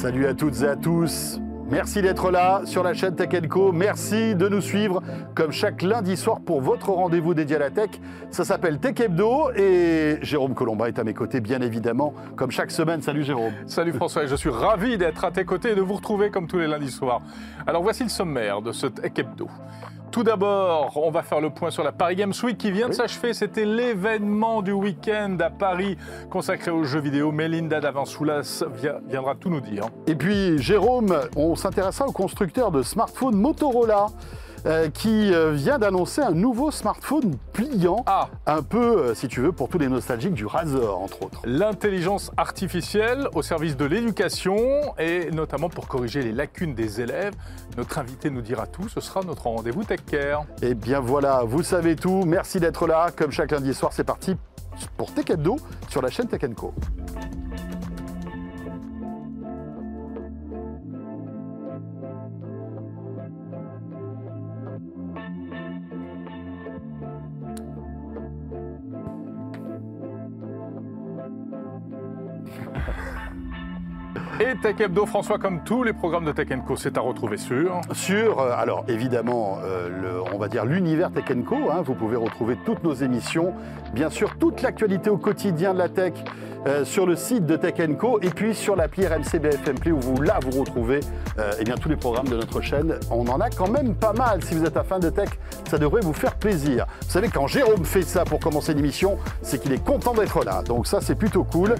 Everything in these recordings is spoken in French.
Salut à toutes et à tous. Merci d'être là sur la chaîne Tech Co. Merci de nous suivre comme chaque lundi soir pour votre rendez-vous dédié à la tech. Ça s'appelle Tech Hebdo et Jérôme Colomba est à mes côtés, bien évidemment, comme chaque semaine. Salut Jérôme. Salut François, et je suis ravi d'être à tes côtés et de vous retrouver comme tous les lundis soirs. Alors voici le sommaire de ce Tech Hebdo. Tout d'abord, on va faire le point sur la Paris Games Week qui vient de s'achever. C'était l'événement du week-end à Paris consacré aux jeux vidéo. Melinda Davansoulas viendra tout nous dire. Et puis, Jérôme, on s'intéressera au constructeur de smartphones Motorola. Euh, qui euh, vient d'annoncer un nouveau smartphone pliant, Ah. un peu, euh, si tu veux, pour tous les nostalgiques du Razor, entre autres. L'intelligence artificielle au service de l'éducation et notamment pour corriger les lacunes des élèves. Notre invité nous dira tout, ce sera notre rendez-vous Tech Care. Et bien voilà, vous savez tout. Merci d'être là. Comme chaque lundi soir, c'est parti pour Tech Hebdo sur la chaîne Tech Co. Tech Hebdo, François, comme tous les programmes de Tech Co, c'est à retrouver sur... Sur, euh, alors évidemment, euh, le- on va dire l'univers Tech Co. hein. vous pouvez retrouver toutes nos émissions, bien sûr toute l'actualité au quotidien de la tech euh, sur le site de Tech Co. et puis sur l'appli RMC BFM Play où vous là vous retrouvez eh bien tous les programmes de notre chaîne. On en a quand même pas mal. Si vous êtes fan de tech, ça devrait vous faire plaisir. Vous savez quand Jérôme fait ça pour commencer l'émission, c'est qu'il est content d'être là. Donc ça c'est plutôt cool.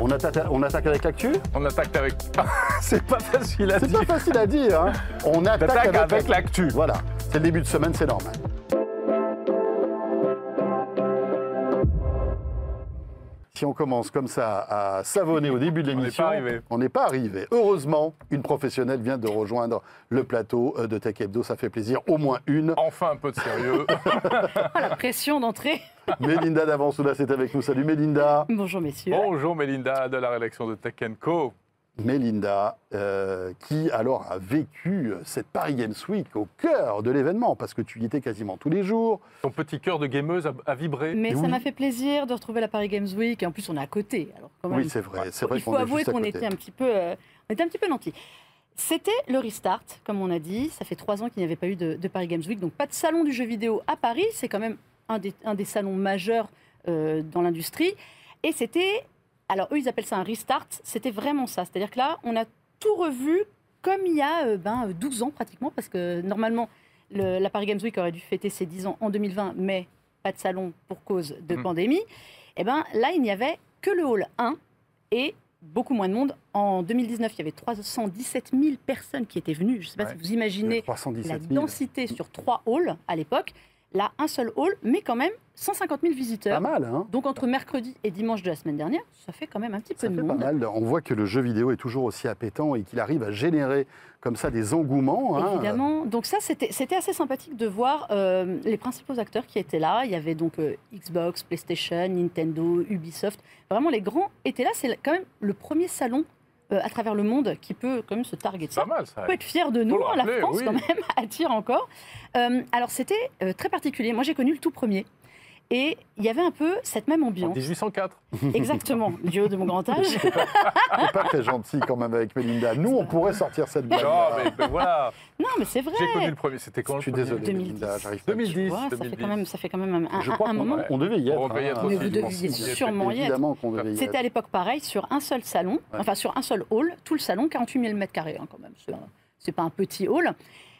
On attaque, on attaque avec l'actu? On attaque avec... c'est pas facile à C'est dire. pas facile à dire. hein. On attaque avec, avec l'actu. Voilà, c'est le début de semaine, c'est normal. Si on commence comme ça à savonner au début de l'émission, pas on n'est pas arrivé. Heureusement, une professionnelle vient de rejoindre le plateau euh, de Tech Hebdo. Ça fait plaisir, au moins une. Enfin un peu de sérieux. La pression d'entrée. Mélinda d'Avansoulas est avec nous. Salut Mélinda. Bonjour messieurs. Bonjour Mélinda de la rédaction de Tech Co. Mélinda, euh, qui alors a vécu cette Paris Games Week au cœur de l'événement, parce que tu y étais quasiment tous les jours. Ton petit cœur de gameuse a, a vibré. Mais ça m'a fait plaisir de retrouver la Paris Games Week. Et en plus, on est à côté. Alors quand même, Oui, c'est vrai. C'est vrai il faut avouer qu'on était un petit peu, euh, on était un petit peu nantis. C'était le restart, comme on a dit. Ça fait trois ans qu'il n'y avait pas eu de, de Paris Games Week, donc pas de salon du jeu vidéo à Paris. C'est quand même un des, un des salons majeurs euh, dans l'industrie. Et c'était, alors eux, ils appellent ça un restart. C'était vraiment ça. C'est-à-dire que là, on a tout revu comme il y a euh, ben, 12 ans pratiquement, parce que normalement, le- la Paris Games Week aurait dû fêter ses 10 ans en 2020, mais pas de salon pour cause de Mm. pandémie. Et ben là, il n'y avait que le hall 1 et beaucoup moins de monde. En 2019, il y avait 317 000 personnes qui étaient venues. Je ne sais pas Ouais. si vous imaginez 317 la 000. densité sur trois halls à l'époque. Là, un seul hall, mais quand même 150 000 Pas visiteurs. mal, hein Donc entre mercredi et dimanche de la semaine dernière, ça fait quand même un petit Ça peu de fait pas monde. mal. On voit que le jeu vidéo est toujours aussi appétant et qu'il arrive à générer comme ça des engouements. hein. Évidemment. Donc ça, c'était c'était assez sympathique de voir euh, les principaux acteurs qui étaient là. Il y avait donc euh, Xbox, PlayStation, Nintendo, Ubisoft. Vraiment, les grands étaient là. C'est quand même le premier salon euh, à travers le monde qui peut quand même se targuer de ça. pas mal ça. On peut être fier de nous, hein, la France oui. quand même attire encore. Euh, alors c'était euh, très particulier. Moi j'ai connu le tout premier. Et il y avait un peu cette même En ambiance. 1804. Exactement, du haut de mon grand âge. C'est pas très gentil quand même avec Melinda. Nous, on pourrait sortir cette blague. Non, mais, voilà. Non, mais c'est vrai. J'ai connu le premier. C'était quand Je suis désolé, 2010. Melinda, j'arrive pas. 2010. Tu vois, ça, fait 2010. quand même, ça fait quand même un, Je crois un moment. on devait y être. On devait y être hein, aussi. Mais vous deviez sûrement y être. Évidemment qu'on devait y être. C'était à l'époque pareil, sur un seul salon, Ouais. enfin sur un seul hall, tout le salon, 48 000 mètres carrés hein, quand même. C'est pas un petit hall.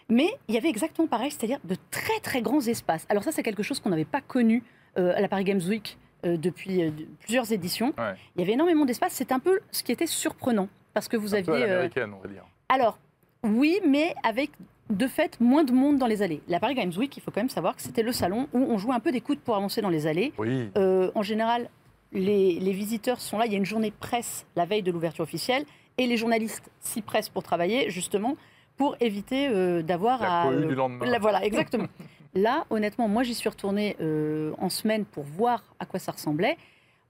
Mais il y avait exactement pareil, c'est-à-dire de très très grands espaces. Alors ça, c'est quelque chose qu'on n'avait pas connu euh, à la Paris Games Week euh, depuis euh, plusieurs éditions. Ouais. Il y avait énormément d'espace. C'est un peu ce qui était surprenant parce que vous Un peu à aviez. l'américaine, on va dire. alors, oui, mais avec de fait moins de monde dans les allées. La Paris Games Week, il faut quand même savoir que c'était le salon où on jouait un peu des coudes pour avancer dans les allées. Oui. En général, les, les visiteurs sont là. Il y a une journée presse la veille de l'ouverture officielle et les journalistes s'y pressent pour travailler, justement, pour éviter euh, d'avoir La à. euh, du lendemain. la- voilà, exactement. là, honnêtement, moi, j'y suis retournée euh, en semaine pour voir à quoi ça ressemblait.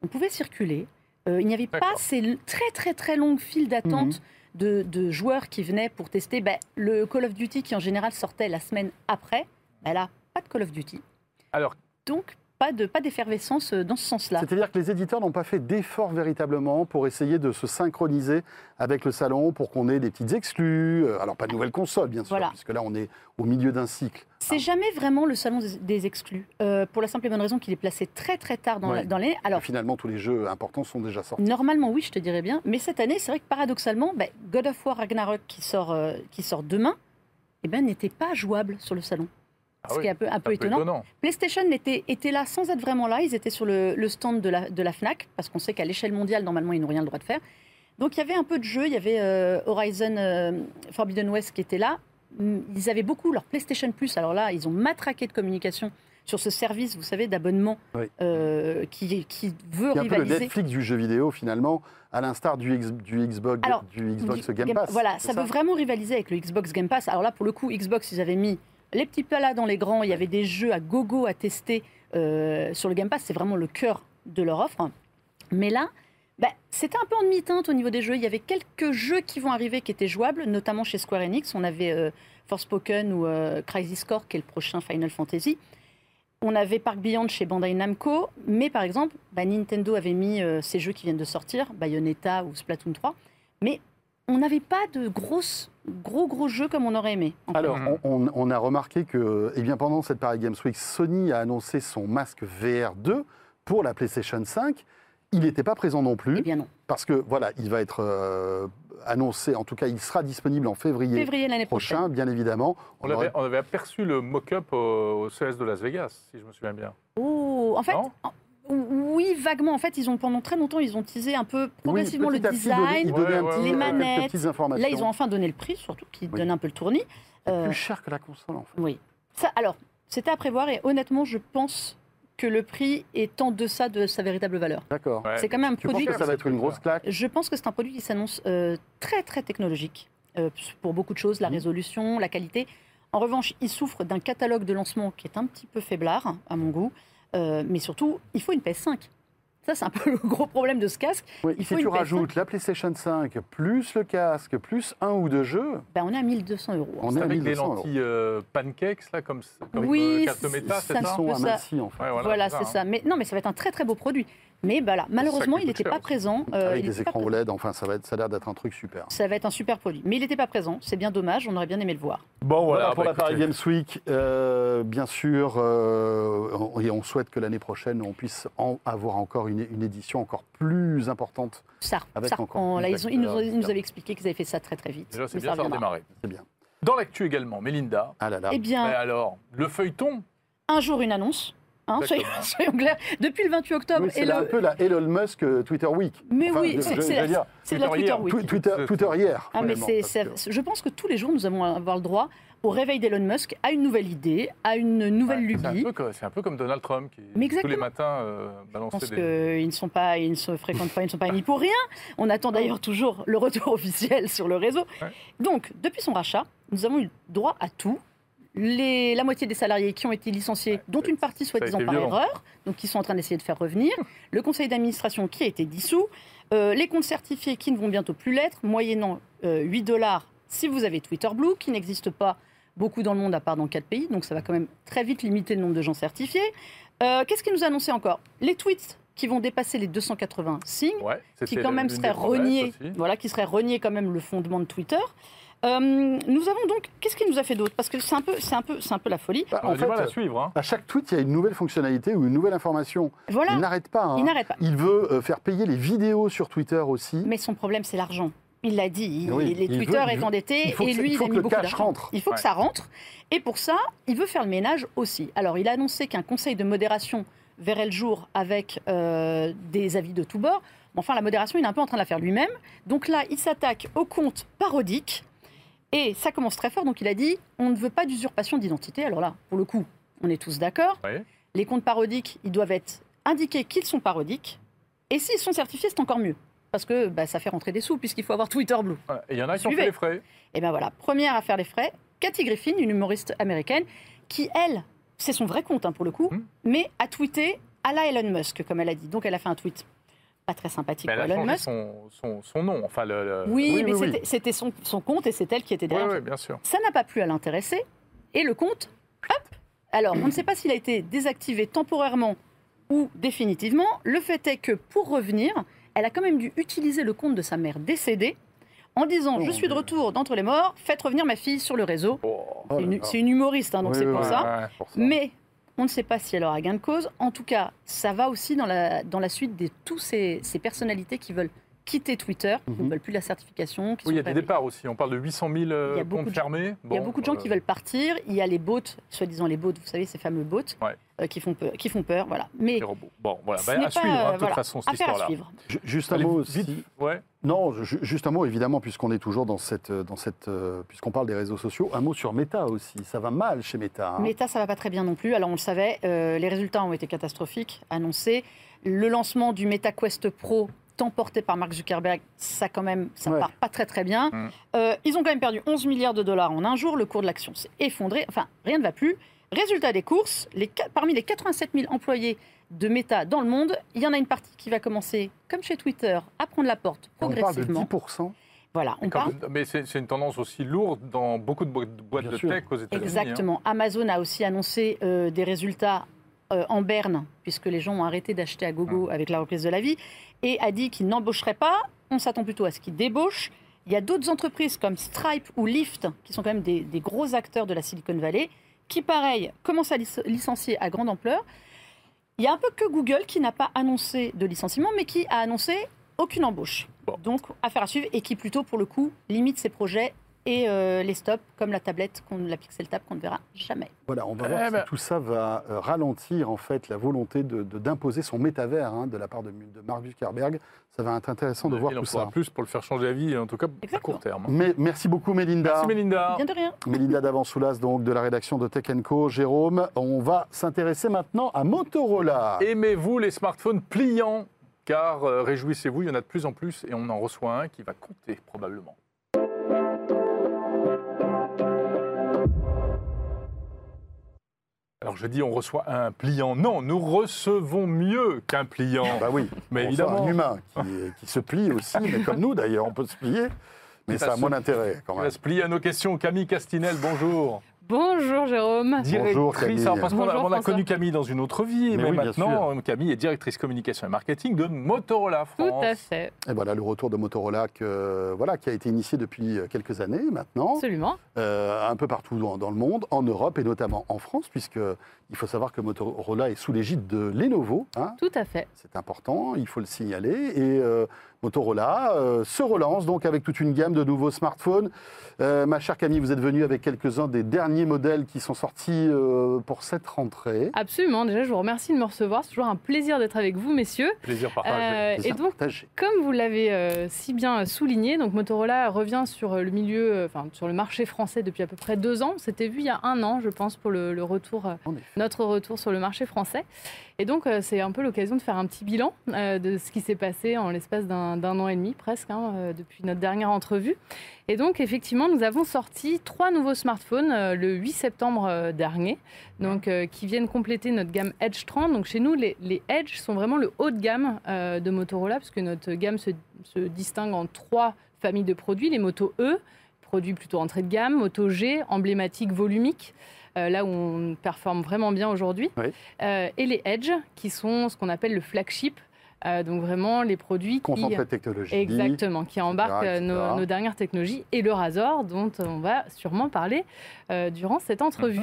On pouvait circuler. Euh, il n'y avait pas ces très, très, très longues files d'attente de, de joueurs qui venaient pour tester ben, le Call of Duty qui, en général, sortait la semaine après. Ben là, pas de Call of Duty. Alors, Donc, pas de pas d'effervescence euh, dans ce sens-là. C'est-à-dire que les éditeurs n'ont pas fait d'efforts véritablement pour essayer de se synchroniser avec le salon, pour qu'on ait des petites exclus. euh, Alors, pas de nouvelles consoles, bien sûr, Voilà. puisque là, on est au milieu d'un cycle. C'est jamais vraiment le salon des- exclus, euh, pour la simple et bonne raison qu'il est placé très très tard dans Ouais. la- dans l'année. Alors, Finalement, tous les jeux importants sont déjà sortis. Normalement, oui, je te dirais bien. Mais cette année, c'est vrai que paradoxalement, ben, God of War Ragnarok qui sort, euh, qui sort demain, eh ben, n'était pas jouable sur le salon. Ah Ce oui, qui est un peu, un c'est peu étonnant. PlayStation était, était là sans être vraiment là. Ils étaient sur le, le stand de la, de la FNAC, parce qu'on sait qu'à l'échelle mondiale, normalement, ils n'ont rien le droit de faire. Donc il y avait un peu de jeu. Il y avait euh, Horizon euh, Forbidden West qui était là. Ils avaient beaucoup leur PlayStation Plus. Alors là, ils ont matraqué de communication sur ce service, vous savez, d'abonnement Oui. euh, qui, qui veut C'est un peu le rivaliser. Netflix du jeu vidéo, finalement, à l'instar du, X- du Xbox, Alors, du Xbox Du- Game Pass. Voilà, ça, veut vraiment rivaliser avec le Xbox Game Pass. Alors là, pour le coup, Xbox, ils avaient mis les petits plats dans les grands. Il y avait des jeux à gogo à tester euh, sur le Game Pass. C'est vraiment le cœur de leur offre. Mais là, bah, c'était un peu en demi-teinte au niveau des jeux. Il y avait quelques jeux qui vont arriver qui étaient jouables, notamment chez Square Enix. On avait euh, Forspoken ou euh, Crisis Core, qui est le prochain Final Fantasy. On avait Park Beyond chez Bandai Namco, mais par exemple, bah, Nintendo avait mis euh, ces jeux qui viennent de sortir, Bayonetta ou Splatoon 3, mais on n'avait pas de grosses, gros gros jeux comme on aurait aimé. Alors, on, on- on a remarqué que eh bien, pendant cette Paris Games Week, Sony a annoncé son masque VR2 pour la PlayStation 5. Il n'était pas présent non plus, Eh bien non. parce que voilà, il va être euh, annoncé, en tout cas, il sera disponible en février, Février l'année prochaine. prochain, bien évidemment. On, On aurait- avait, on avait aperçu le mock-up au, au CES de Las Vegas, si je me souviens bien. Oh, en fait, Non? en- oui, vaguement. En fait, ils ont pendant très longtemps, ils ont teasé un peu progressivement oui, le design. Ouais, ouais, les manettes. Là, ils ont enfin donné le prix, surtout, qui Oui. donne un peu le tournis. Euh, plus cher que la console, en fait. oui. Ça, alors, c'était à prévoir et honnêtement, je pense que le prix est en deçà de sa véritable valeur. D'accord. Ouais. C'est quand même un Tu penses produit. que ça va être une grosse claque Je pense que c'est un produit qui s'annonce euh, très très technologique euh, pour beaucoup de choses, la Mhm. résolution, la qualité. En revanche, il souffre d'un catalogue de lancement qui est un petit peu faiblard à mon goût, Euh, mais surtout, il faut une PS5. Ça, c'est un peu le gros problème de ce casque. Oui, il si faut tu une PS5. rajoutes la PlayStation 5, plus le casque, plus un ou deux jeux, Ben, on est à 1200 euros. On C'est est à avec des 1200 euros. lentilles euh, pancakes, là, comme, comme Oui, euh, carte méta, ça c'est ça un sont peu ça. amincis, en fait. Ouais, Voilà, c'est hein. ça. Mais non, mais ça va être un très très beau produit. Mais bah, là, malheureusement, il n'était pas présent. euh, Avec il des écrans. OLED, enfin, ça, va être, ça a l'air d'être un truc super. Ça va être un super produit. Mais il n'était pas présent. C'est bien dommage. On aurait bien aimé le voir. Bon, Voilà, voilà, pour bah, la Paris. Games Week, euh, bien sûr, euh, on- et on souhaite que l'année prochaine, on puisse en avoir encore une, une édition encore plus importante. Ça, Avec ça encore Là, ils, ont- ils nous, ont- ils nous d'acteurs, avaient expliqué qu'ils avaient fait ça très très vite. Déjà, c'est Mais bien, ça a redémarré. C'est bien. Dans l'actu également, Mélinda. Ah là là. Eh bien, Mais alors, le feuilleton un jour une annonce. Hein, soyons, clairs. Depuis le 28 octobre, Oui, c'est un peu la Elon Musk euh, Twitter Week. Mais Enfin, oui, je- c'est je- la, Twitter Twitter hier. Week. Twi- Twitter, hier. Ah, mais je pense que tous les jours, nous allons avoir le droit au réveil d'Elon Musk à une nouvelle idée, à une nouvelle Ouais, c'est un lubie. C'est un peu comme Donald Trump qui, Mais tous les matins, euh, Je balançait pense qu'ils ne sont pas, ils ne se fréquentent pas, ils ne sont pas émis pour rien. On attend d'ailleurs toujours le retour officiel sur le réseau. Ouais. Donc, depuis son rachat, nous avons eu droit à tout. Les, la moitié des salariés qui ont été licenciés, Ouais, dont une partie soi-disant par violent. erreur, donc qui sont en train d'essayer de faire revenir. Le conseil d'administration qui a été dissous. Euh, les comptes certifiés qui ne vont bientôt plus l'être, moyennant euh, 8 dollars si vous avez Twitter Blue, qui n'existe pas beaucoup dans le monde à part dans 4 pays, donc ça va quand même très vite limiter le nombre de gens certifiés. Euh, Qu'est-ce qu'il nous a annoncé encore? Les tweets qui vont dépasser les 280 signes, Ouais, qui quand même serait renié, voilà, qui serait renié quand même le fondement de Twitter. Euh, nous avons donc, qu'est-ce qu'il nous a fait d'autre? Parce que c'est un peu, c'est un peu, c'est un peu la folie. Bah, en fait, à suivre. Hein. à chaque tweet, il y a une nouvelle fonctionnalité ou une nouvelle information. Voilà, Il n'arrête pas. hein. il n'arrête pas. Il veut euh, faire payer les vidéos sur Twitter aussi. Mais son problème, c'est l'argent. Il l'a dit, il- Oui, les il Twitter veut- est endetté il faut et que- lui, il a mis le beaucoup cash d'argent. rentre. Il faut Ouais. que ça rentre. Et pour ça, il veut faire le ménage aussi. Alors, il a annoncé qu'un conseil de modération verrait le jour avec euh, des avis de tous bords. Mais Enfin, la modération, il est un peu en train de la faire lui-même. Donc là, il s'attaque aux comptes parodiques. Et ça commence très fort. Donc il a dit on ne veut pas d'usurpation d'identité. Alors là, pour le coup, on est tous d'accord. Ouais. Les comptes parodiques, ils doivent être indiqués qu'ils sont parodiques. Et s'ils sont certifiés, c'est encore mieux. Parce que bah, ça fait rentrer des sous, puisqu'il faut avoir Twitter Blue. Et il y en a qui ont fait les frais. Et bien voilà, première à faire les frais, Cathy Griffin, une humoriste américaine, qui, elle, c'est son vrai compte hein, pour le coup, Hmm. mais a tweeté à la Elon Musk, comme elle a dit. Donc elle a fait un tweet pas très sympathique Mais elle a changé Musk. son, son, son nom. Enfin, le, le- Oui, Oui, mais oui, c'était- son, son compte et c'est elle qui était derrière. oui, bien sûr. Ça n'a pas plu à l'intéresser. Et le compte, hop Alors, on ne sait pas s'il a été désactivé temporairement ou définitivement. Le fait est que pour revenir, elle a quand même dû utiliser le compte de sa mère décédée en disant Oh, Je suis de retour d'entre les morts, faites revenir ma fille sur le réseau. Oh. C'est une, humoriste, hein, donc Oui, c'est oui, pour oui. ça. Ouais. Pour ça. Mais on ne sait pas si elle aura gain de cause. En tout cas, ça va aussi dans la, dans la suite de tous ces, ces personnalités qui veulent quitter Twitter, qui Mhm. ne veulent plus la certification. Qui Oui, il y a des départs aussi. On parle de 800 000 euh, Il y a beaucoup comptes de gens- fermés. Il y a beaucoup de gens euh, qui veulent partir. Il y a les bots, soi-disant les bots, vous savez, ces fameux bots, Ouais. Euh, qui, font peur, qui font peur. Voilà. Mais les robots. Bon, voilà, bah, n'est à pas, suivre, hein, de euh, toute façon, cette histoire-là. Juste un Allez, mot aussi. Ouais. Non, ju- juste un mot évidemment, puisqu'on est toujours dans cette, dans cette, euh, puisqu'on parle des réseaux sociaux, un mot sur Meta aussi. Ça va mal chez Meta. hein. Meta, ça va pas très bien non plus. Alors on le savait, euh, les résultats ont été catastrophiques, annoncés. Le lancement du Meta Quest Pro, tant porté par Mark Zuckerberg, ça quand même, ça Ouais. part pas très très bien. Mm. Euh, ils ont quand même perdu 11 milliards de dollars en un jour. Le cours de l'action s'est effondré. Enfin, rien ne va plus. Résultat des courses, les, parmi les 87 000 employés de Meta dans le monde, il y en a une partie qui va commencer, comme chez Twitter, à prendre la porte On parle de progressivement. 10%. Voilà, on parle. Mais c'est une tendance aussi lourde dans beaucoup de bo- de boîtes Bien de sûr. tech aux États-Unis. hein. Exactement. Amazon a aussi annoncé euh, des résultats euh, en berne, puisque les gens ont arrêté d'acheter à gogo avec la reprise de la vie, et a dit qu'ils n'embaucheraient pas. On s'attend plutôt à ce qu'ils débauchent. Il y a d'autres entreprises comme Stripe ou Lyft, qui sont quand même des, des gros acteurs de la Silicon Valley, qui, pareil, commencent à lic- licencier à grande ampleur. Il y a un peu que Google qui n'a pas annoncé de licenciement, mais qui a annoncé aucune embauche. Bon. Donc, affaire à suivre, et qui plutôt, pour le coup, limite ses projets et euh, les stops, comme la tablette, la Pixel Tab, qu'on ne verra jamais. Voilà, on va Eh voir ben- si tout ça va euh, ralentir en fait la volonté de de- d'imposer son métavers hein, de la part de, de Mark Zuckerberg. Ça va être intéressant de voir Il en tout faudra ça. plus pour le faire changer d'avis, en tout cas à Exactement. court terme. Mais merci beaucoup Mélinda. Merci Mélinda. Bien de rien. Mélinda Davansoulas, donc de la rédaction de Tech Co. Jérôme, on va s'intéresser maintenant à Motorola. Aimez-vous les smartphones pliants? Car euh, réjouissez-vous, il y en a de plus en plus et on en reçoit un qui va compter probablement. Alors je dis on reçoit un pliant. Non, nous recevons mieux qu'un pliant. Bah oui, Mais on évidemment. un humain qui, qui se plie aussi, mais comme nous d'ailleurs, on peut se plier. Mais Ça a moins d'intérêt quand On même. va se plier à nos questions. Camille Castinel, bonjour. Bonjour Jérôme. Bonjour, Camille. alors, parce qu'on a, Bonjour, on a connu Camille dans une autre vie, Mais mais, oui, bien maintenant Camille est directrice communication et marketing de Motorola France. Tout à fait, Et voilà le retour de Motorola que, voilà, qui a été initié depuis quelques années maintenant, absolument. euh, un peu partout dans, dans le monde, en Europe et notamment en France, puisque il faut savoir que Motorola est sous l'égide de Lenovo. hein. Tout à fait. C'est important, il faut le signaler. Et euh, Motorola euh, se relance donc avec toute une gamme de nouveaux smartphones. Euh, ma chère Camille, vous êtes venue avec quelques-uns des derniers modèles qui sont sortis euh, pour cette rentrée. Absolument. Déjà, je vous remercie de me recevoir. C'est toujours un plaisir d'être avec vous, messieurs. Plaisir partagé. Euh, et donc, partagé. comme vous l'avez euh, si bien souligné, donc Motorola revient sur le milieu, euh, enfin sur le marché français depuis à peu près deux ans. C'était vu il y a un an, je pense, pour le, le retour, euh, notre retour sur le marché français. Et donc, euh, c'est un peu l'occasion de faire un petit bilan euh, de ce qui s'est passé en l'espace d'un an et demi presque, hein, euh, depuis notre dernière entrevue. Et donc, effectivement, nous avons sorti trois nouveaux smartphones le 8 septembre dernier, donc, qui viennent compléter notre gamme Edge 30. Donc, chez nous, les, Edge sont vraiment le haut de gamme de Motorola, puisque notre gamme se, distingue en trois familles de produits. Les Moto E, produits plutôt entrée de gamme, Moto G, emblématique, volumique, euh, là où on performe vraiment bien aujourd'hui. Oui. Euh, et les Edge, qui sont ce qu'on appelle le flagship, euh, donc vraiment les produits qui... Concentré technologique. Exactement, qui embarquent etc. nos, nos dernières technologies et le Razor, dont on va sûrement parler euh, durant cette entrevue.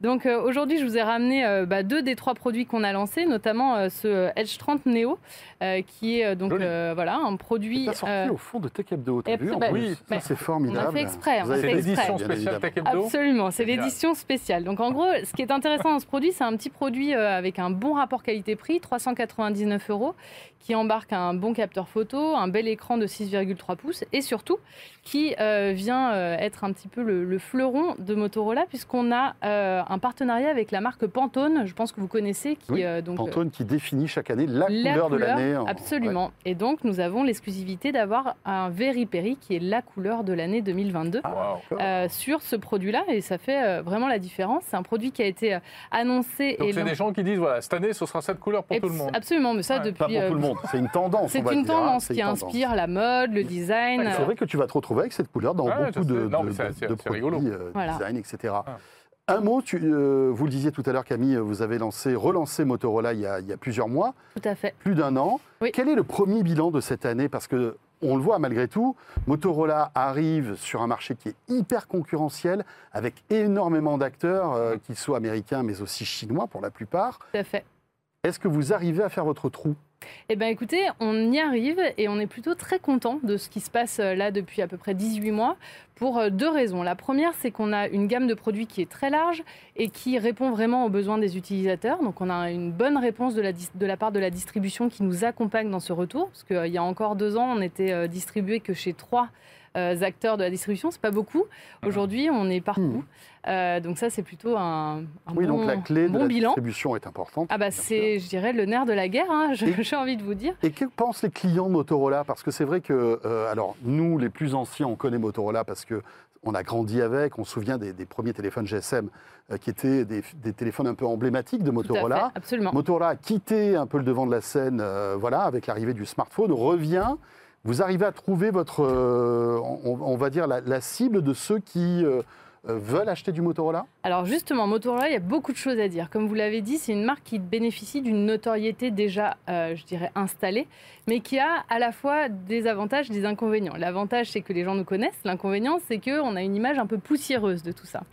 Donc euh, aujourd'hui, je vous ai ramené euh, bah, deux des trois produits qu'on a lancés, notamment euh, ce Edge 30 Neo, euh, qui est donc euh, voilà un produit. C'est sorti euh, au fond de Tech Hebdo, t'as et vu bah, oui, Ça, bah, c'est formidable. on a fait exprès, C'est l'édition spéciale. Tech Hebdo. Absolument, c'est l'édition spéciale. Donc en gros, ce qui est intéressant dans ce produit, c'est un petit produit euh, avec un bon rapport qualité-prix, 399 euros, qui embarque un bon capteur photo, un bel écran de 6,3 pouces et surtout qui euh, vient euh, être un petit peu le, le fleuron de Motorola puisqu'on a euh, un partenariat avec la marque Pantone, je pense que vous connaissez, qui Oui, euh, donc Pantone qui définit chaque année la, la couleur, de l'année. en- Absolument. Et donc, nous avons l'exclusivité d'avoir un Very Peri qui est la couleur de l'année 2022. Ah, Wow. euh, sur ce produit-là et ça fait euh, vraiment la différence. C'est un produit qui a été annoncé Donc et c'est des gens qui disent voilà cette année ce sera cette couleur pour Abs- tout le monde. Absolument, mais ça Ouais, Pas depuis. pour euh, tout le monde, c'est une tendance. C'est on va une dire, hein, tendance qui une tendance. inspire la mode, le design. C'est vrai que tu vas te retrouver avec cette couleur dans beaucoup de, produits, design, etc. Un mot, tu- euh, vous le disiez tout à l'heure, Camille, vous avez lancé, relancé Motorola il y a, il y a plusieurs mois, Tout à fait. plus d'un an. Oui. Quel est le premier bilan de cette année? Parce que on le voit malgré tout, Motorola arrive sur un marché qui est hyper concurrentiel, avec énormément d'acteurs, euh, qu'ils soient américains mais aussi chinois pour la plupart. Tout à fait. Est-ce que vous arrivez à faire votre trou? Eh bien écoutez, on y arrive et on est plutôt très content de ce qui se passe euh, là depuis à peu près 18 mois pour euh, deux raisons. La première, c'est qu'on a une gamme de produits qui est très large et qui répond vraiment aux besoins des utilisateurs. Donc on a une bonne réponse de la, part de la distribution qui nous accompagne dans ce retour. Parce qu'il y a encore deux ans, on était euh, distribué que chez trois euh, acteurs de la distribution, c'est pas beaucoup. Aujourd'hui, on est partout. Mhm. Euh, donc ça, c'est plutôt un, un Oui, bon, donc la clé de la bilan. distribution est importante. Ah bah c'est, je dirais, le nerf de la guerre, hein, j'ai envie de vous dire. Et que pensent les clients de Motorola? Parce que c'est vrai que, euh, alors nous, les plus anciens, on connaît Motorola parce que on a grandi avec, on se souvient des, des premiers téléphones GSM euh, qui étaient des, des téléphones un peu emblématiques de fait, Motorola. absolument. Motorola a quitté un peu le devant de la scène, euh, voilà, avec l'arrivée du smartphone, revient. Vous arrivez à trouver votre, euh, on, va dire, la, cible de ceux qui euh, euh, veulent acheter du Motorola? Alors justement, Motorola, il y a beaucoup de choses à dire. Comme vous l'avez dit, c'est une marque qui bénéficie d'une notoriété déjà, je dirais, installée, mais qui a à la fois des avantages et des inconvénients. L'avantage, c'est que les gens nous connaissent. L'inconvénient, c'est qu'on a une image un peu poussiéreuse de tout ça.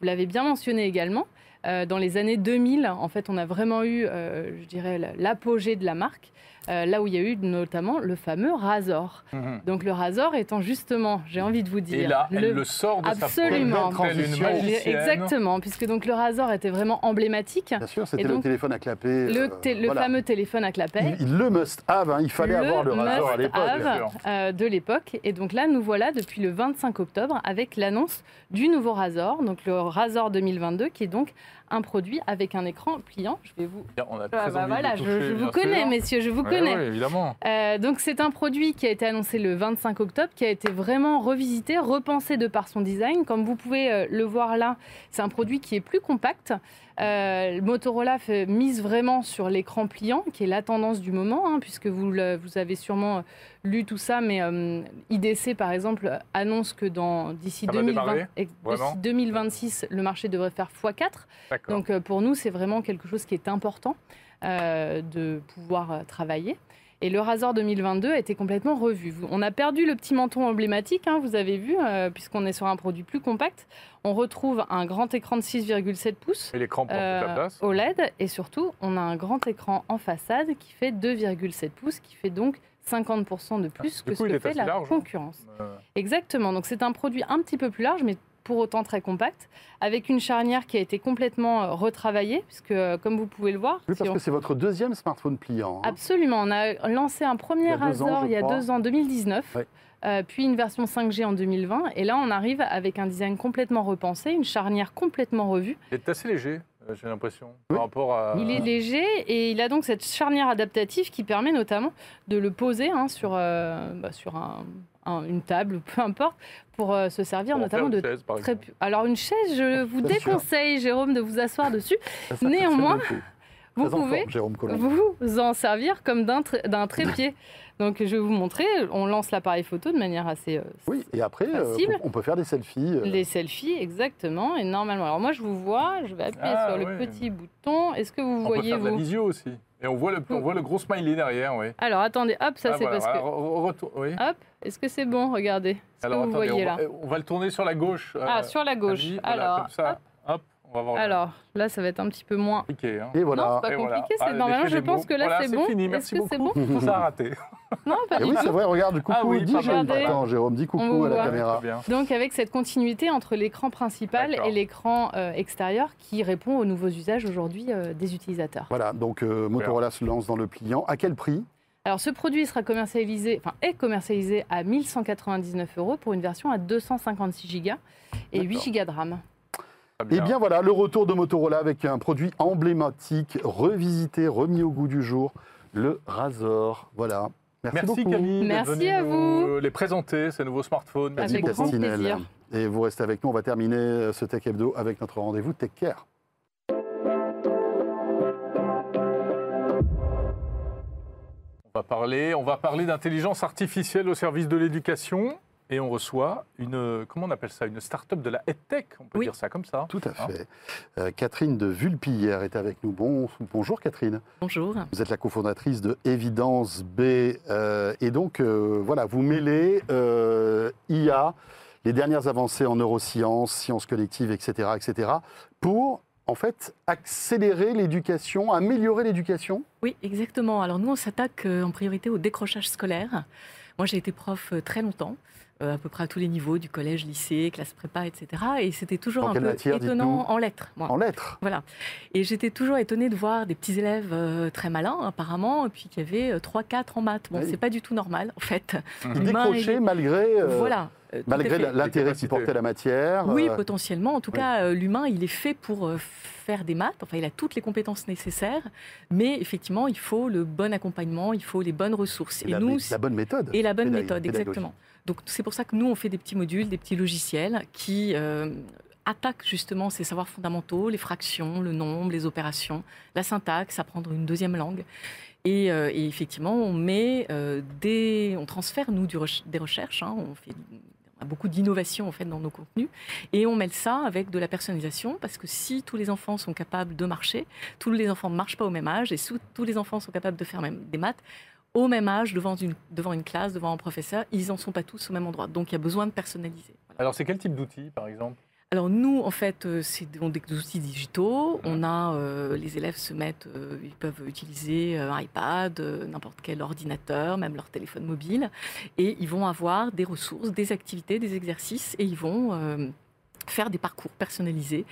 Vous l'avez bien mentionné également. dans les années 2000, en fait, on a vraiment eu, je dirais, l'apogée de la marque, euh, là où il y a eu notamment le fameux Razor. Mhm. Donc le Razor étant justement, j'ai envie de vous dire, Et là, elle le le sort de Absolument. sa Transition. Exactement, puisque donc le Razor était vraiment emblématique. Bien sûr, c'était le donc, téléphone à clapper. Le, euh, té- le voilà. fameux téléphone à clapet. Il- le must-have, hein, il fallait avoir le Razor à l'époque. must-have, bien sûr. euh, de l'époque. Et donc là, nous voilà depuis le 25 octobre avec l'annonce du nouveau Razor, donc le Razor 2022, qui est donc un produit avec un écran pliant. Je vais vous. Bien, On a Ah, bah voilà, je, vous connais, sûr. messieurs, je vous connais. ouais, évidemment. Euh, donc c'est un produit qui a été annoncé le 25 octobre, qui a été vraiment revisité, repensé de par son design. Comme vous pouvez euh, le voir là, c'est un produit qui est plus compact. Euh, Motorola fait, mise vraiment sur l'écran pliant, qui est la tendance du moment, hein, puisque vous, le- vous avez sûrement euh, lu tout ça, mais euh, IDC par exemple annonce que d'ici Ça va 2020 démarrer et Vraiment d'ici 2026, le marché devrait faire x4. D'accord. Donc euh, pour nous, c'est vraiment quelque chose qui est important de pouvoir travailler. Et le Razor 2022 a été complètement revu. On a perdu le petit menton emblématique, hein, vous avez vu, euh, puisqu'on est sur un produit plus compact. On retrouve un grand écran de 6,7 pouces Et l'écran euh, place. OLED. Et surtout, on a un grand écran en façade qui fait 2,7 pouces, qui fait donc 50% de plus Ah, que coup, ce que fait la large, hein. concurrence. Exactement. Donc c'est un produit un petit peu plus large, mais pour autant très compact, avec une charnière qui a été complètement euh, retravaillée, puisque euh, comme vous pouvez le voir, Oui, si parce on- que c'est votre deuxième smartphone pliant. hein. absolument, on a lancé un premier Il y a deux ans, Razor il y a deux ans, 2019. Ouais. euh, puis une version 5G en 2020. Et là, on arrive avec un design complètement repensé, une charnière complètement revue. Il est assez léger, euh, j'ai l'impression, Oui. par rapport à. Il est léger et il a donc cette charnière adaptative qui permet notamment de le poser hein, sur, euh, bah, sur un- un- une table, peu importe, pour euh, se servir pour notamment faire de chaise, par Très Alors une chaise, je vous déconseille, Jérôme, de vous asseoir dessus. Ça, ça néanmoins. Vous Très pouvez forme, vous en servir comme d'un tr- d'un trépied. Donc je vais vous montrer, on lance l'appareil photo de manière assez... euh, Oui, et après, euh, on peut faire des selfies. euh, Les selfies, exactement, et normalement. Alors moi je vous vois, je vais appuyer Ah, sur le petit bouton. Est-ce que vous On peut voyez faire de la vous visio aussi. Et on voit le, on voit le gros smiley derrière, oui. Alors attendez, hop, ça Ah, c'est voilà, parce que... retour- oui. Hop, est-ce que c'est bon Regardez. Est-ce que vous attendez, voyez on, là va, on va le tourner sur la gauche. euh, Ah, sur la gauche. Voilà, Alors, comme ça. Hop, on va voir. le- alors, là ça va être un petit peu moins... Compliqué, hein. Et Non, voilà. c'est pas Et voilà. compliqué, c'est Ah, normalement, je pense mots. que là Voilà, c'est bon. fini, Est-ce que c'est bon. Ça a raté. Non, pas Et du oui, tout. c'est vrai, regarde, du coucou, Ah oui, dis. Attends, Jérôme, dis coucou à la voit. caméra. Donc avec cette continuité entre l'écran principal D'accord. et l'écran euh, extérieur qui répond aux nouveaux usages aujourd'hui euh, des utilisateurs. Voilà, donc euh, Motorola se lance dans le pliant. À quel prix? Alors ce produit sera commercialisé, enfin est commercialisé à 1199 euros pour une version à 256 Go et 8 D'accord. Go de RAM. Très Eh bien voilà, le retour de Motorola avec un produit emblématique, revisité, remis au goût du jour, le Razor. Voilà. Merci, Merci beaucoup. Camille Merci à nous, vous. les présenter, ces nouveaux smartphones. Merci Avec beaucoup. plaisir. Et vous restez avec nous, on va terminer euh, ce Tech Hebdo avec notre rendez-vous Tech Care. On va parler, on va parler d'intelligence artificielle au service de l'éducation. Et on reçoit une, comment on appelle ça, une start-up de la EdTech, on peut Oui. dire ça comme ça. Tout à Hein fait. Euh, Catherine de Vulpillère est avec nous. Bon, bonjour Catherine. Bonjour. Vous êtes la cofondatrice de Evidence B. euh, et donc, euh, voilà, vous mêlez euh, IA, les dernières avancées en neurosciences, sciences collectives, etc., etc., pour, en fait, accélérer l'éducation, améliorer l'éducation? Oui, exactement. Alors nous, on s'attaque euh, en priorité au décrochage scolaire. Moi, j'ai été prof très longtemps, à peu près à tous les niveaux, du collège, lycée, classe prépa, etc. Et c'était toujours un peu matière, étonnant en lettres. moi. En lettres. Voilà. Et j'étais toujours étonnée de voir des petits élèves euh, très malins, apparemment, et puis qui avaient 3-4 en maths. Bon, Oui. c'est pas du tout normal, en fait. Ils décrochaient malgré, euh, voilà. Euh, malgré l'intérêt qu'ils portait la matière. Oui, euh, potentiellement. En tout oui. cas, euh, l'humain, il est fait pour faire des maths. Enfin, il a toutes les compétences nécessaires. Mais effectivement, il faut le bon accompagnement, il faut les bonnes ressources. et Et, la, nous, mé- la bonne méthode. et la bonne méthode, exactement. Donc, c'est pour ça que nous, on fait des petits modules, des petits logiciels qui euh, attaquent justement ces savoirs fondamentaux, les fractions, le nombre, les opérations, la syntaxe, apprendre une deuxième langue. Et, euh, et effectivement, on met euh, des, on transfère nous du des recherches. hein, on fait beaucoup d'innovation en fait dans nos contenus et on mêle ça avec de la personnalisation parce que si tous les enfants sont capables de marcher, tous les enfants ne marchent pas au même âge et si tous les enfants sont capables de faire des maths au même âge devant une, classe, devant un professeur, ils n'en sont pas tous au même endroit. Donc il y a besoin de personnaliser. Alors, c'est quel type d'outil, par exemple? Alors nous, en fait, euh, c'est des, outils digitaux. On a, euh, les élèves se mettent, euh, ils peuvent utiliser un iPad, n'importe quel ordinateur, même leur téléphone mobile, et ils vont avoir des ressources, des activités, des exercices, et ils vont faire des parcours personnalisés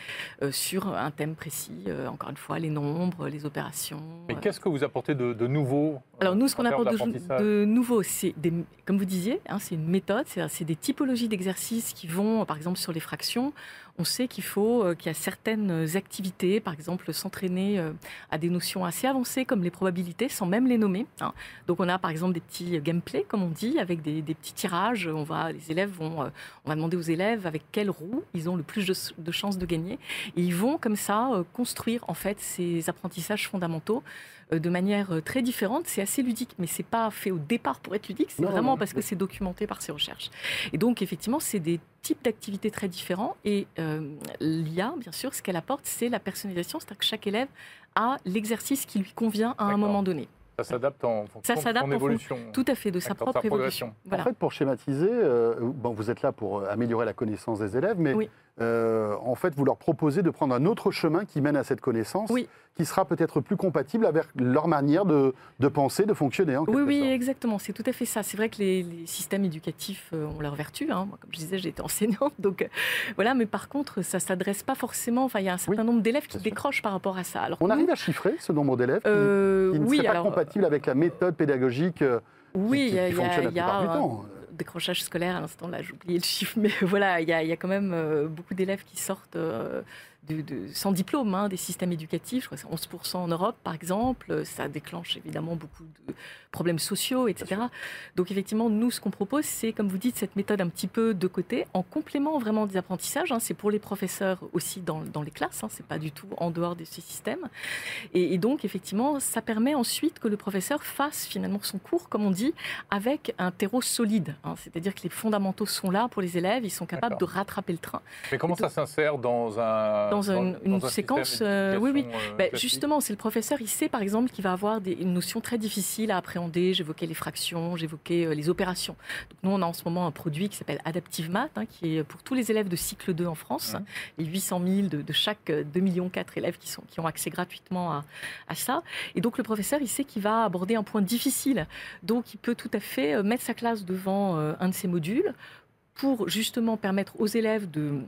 euh, sur un thème précis. euh, encore une fois, les nombres, les opérations. Mais euh, qu'est-ce que vous apportez de, de nouveau alors nous, ce qu'on apporte de, nouveau, c'est des, comme vous disiez, hein, c'est une méthode, c'est c'est des typologies d'exercices qui vont, par exemple, sur les fractions. On sait qu'il faut euh, qu'il y a certaines activités, par exemple, s'entraîner euh, à des notions assez avancées comme les probabilités, sans même les nommer. hein. Donc on a, par exemple, des petits gameplay, comme on dit, avec des, des petits tirages. On va, les élèves vont, euh, on va demander aux élèves avec quelle roue ils ont le plus de, chances de gagner, et ils vont comme ça construire en fait ces apprentissages fondamentaux de manière très différente. C'est assez ludique, mais c'est pas fait au départ pour être ludique. C'est Non, vraiment non, parce que c'est documenté par ces recherches. Et donc effectivement, c'est des types d'activités très différents. Et euh, l'IA, bien sûr, ce qu'elle apporte, c'est la personnalisation, c'est-à-dire que chaque élève a l'exercice qui lui convient à un moment donné. Ça s'adapte en fonction de son évolution. Tout à fait, de sa propre sa évolution. Voilà. En fait, pour schématiser, euh, bon, vous êtes là pour euh, améliorer la connaissance des élèves, mais Oui. Euh, en fait, vous leur proposez de prendre un autre chemin qui mène à cette connaissance, Oui. qui sera peut-être plus compatible avec leur manière de, de penser, de fonctionner. En Oui, oui, sorte. exactement. C'est tout à fait ça. C'est vrai que les, les systèmes éducatifs euh, ont leurs vertus. hein. Moi, comme je disais, été enseignante, donc euh, voilà. Mais par contre, ça s'adresse pas forcément. Enfin, il y a un certain nombre d'élèves qui sûr. décrochent par rapport à ça. Alors On nous, arrive à chiffrer ce nombre d'élèves qui, euh, qui ne oui, serait pas alors compatible avec la méthode pédagogique oui, qui, il y a, qui y a- y a un. Décrochage scolaire. À l'instant, là, j'ai oublié le chiffre, mais voilà, il y y a quand même euh, beaucoup d'élèves qui sortent. De, de- sans diplôme hein, des systèmes éducatifs, je crois que c'est 11% en Europe par exemple, ça déclenche évidemment beaucoup de problèmes sociaux, etc. Donc effectivement, nous, ce qu'on propose, c'est, comme vous dites, cette méthode un petit peu de côté, en complément vraiment des apprentissages. hein. c'est pour les professeurs aussi dans, dans les classes, hein, c'est pas du tout en dehors de ces systèmes. Et, et donc effectivement, ça permet ensuite que le professeur fasse finalement son cours, comme on dit, avec un terreau solide. hein. C'est-à-dire que les fondamentaux sont là pour les élèves, ils sont capables de rattraper le train. Mais comment ça s'insère dans un Dans une- une un séquence, euh, oui, oui. euh, Ben, classique justement, c'est le professeur, il sait par exemple qu'il va avoir des, une notion très difficile à appréhender. J'évoquais les fractions, j'évoquais euh, les opérations. Donc, nous, on a en ce moment un produit qui s'appelle Adaptive Math, hein, qui est pour tous les élèves de cycle 2 en France, les 800 000 de, de chaque euh, 2 millions 4 élèves qui, sont, qui ont accès gratuitement à, à ça. Et donc, le professeur, il sait qu'il va aborder un point difficile. Donc, il peut tout à fait mettre sa classe devant un de ces modules pour justement permettre aux élèves de bah,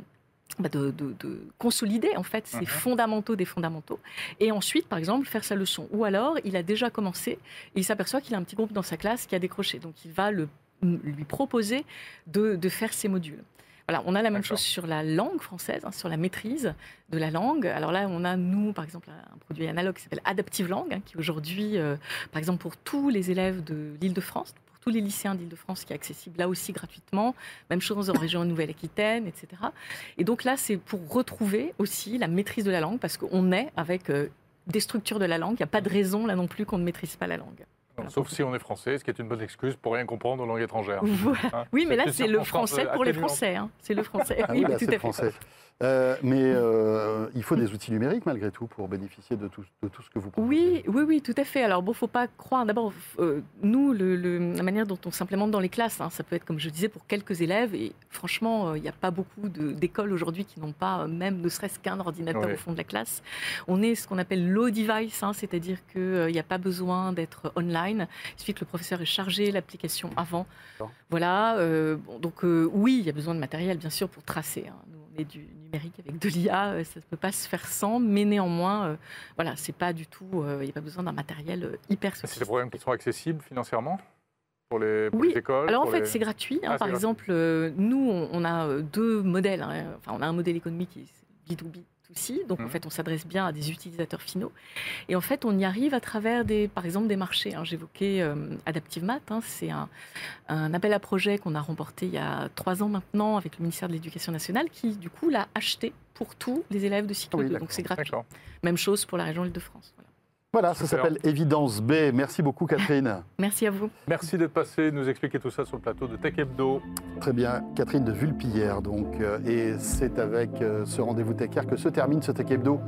de, de- de consolider en fait ces Mhm. fondamentaux des fondamentaux. Et ensuite par exemple faire sa leçon. Ou alors il a déjà commencé et il s'aperçoit qu'il a un petit groupe dans sa classe qui a décroché. Donc il va le, lui proposer de, de faire ses modules. Voilà, on a la même chose sur la langue française, hein, sur la maîtrise de la langue. Alors là, on a, nous, par exemple, un produit analogue qui s'appelle Adaptive Langue, hein, qui aujourd'hui, euh, par exemple, pour tous les élèves de l'Île-de-France, tous les lycéens d'Île-de-France, qui est accessible là aussi gratuitement. Même chose en région Nouvelle-Aquitaine, etc. Et donc là, c'est pour retrouver aussi la maîtrise de la langue, parce qu'on est avec euh, des structures de la langue. Il n'y a pas de raison là non plus qu'on ne maîtrise pas la langue. Sauf si on est français, ce qui est une bonne excuse pour rien comprendre aux langues étrangères. Voilà. Hein. Oui, mais là, c'est le français pour les. Français. hein. C'est le français. Ah oui, oui, oui, là, tout à fait. français. Euh, mais euh, il faut des outils numériques malgré tout pour bénéficier de tout, de tout ce que vous proposez. Oui, oui, oui, tout à fait. Alors bon, faut pas croire. D'abord, euh, nous, le- le- la manière dont on s'implémente dans les classes, hein, ça peut être comme je disais pour quelques élèves. Et franchement, euh, il n'y a pas beaucoup d'écoles aujourd'hui qui n'ont pas même ne serait-ce qu'un ordinateur Oui. au fond de la classe. On est ce qu'on appelle low device, hein, c'est-à-dire qu'il n'y a pas besoin d'être online. Il suffit que le professeur ait chargé l'application avant. Voilà. euh, bon, donc euh, oui, il y a besoin de matériel, bien sûr, pour tracer. hein. Nous, on est du numérique avec de l'IA, euh, ça ne peut pas se faire sans, mais néanmoins, euh, voilà, c'est pas du tout. euh, Il n'y a pas besoin d'un matériel hyper C'est des programmes qui sont accessibles financièrement pour les, pour Oui. les écoles Alors en fait, les- c'est gratuit. hein. Ah, Par gratuit. exemple, euh, nous, on, on a deux modèles. hein. Enfin, on a un modèle économique qui est B2B. Donc, en Mhm. fait, on s'addresse bien à des utilisateurs finaux. Et en fait, on y arrive à travers, des, par exemple, des marchés. hein. J'évoquais euh, Adaptive Math. hein. C'est un, un appel à projet qu'on a remporté il y a trois ans maintenant avec le ministère de l'Éducation nationale qui, du coup, l'a acheté pour tous les élèves de cycle oui, 2. d'accord. Donc, c'est gratuit. Même chose pour la région Île-de-France. Voilà. Ça s'appelle Évidence B. Merci beaucoup Catherine. Merci à vous. Merci d'être passé, nous expliquer tout ça sur le plateau de Tech Hebdo. Très bien, Catherine de Vulpillère donc. euh, et c'est avec euh, ce rendez-vous Tech Air que se termine ce Tech Hebdo.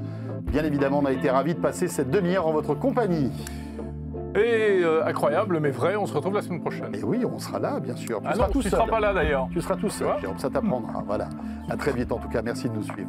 Bien évidemment, on a été ravis de passer cette demi-heure en votre compagnie. Et euh, incroyable, mais vrai, on se retrouve la semaine prochaine. Et oui, on sera là, bien sûr. Tu Ah seras non, tout tu seul. seras pas là d'ailleurs. Tu seras tout seul, Jérôme, ça t'apprendra. Voilà. À très vite en tout cas, merci de nous suivre.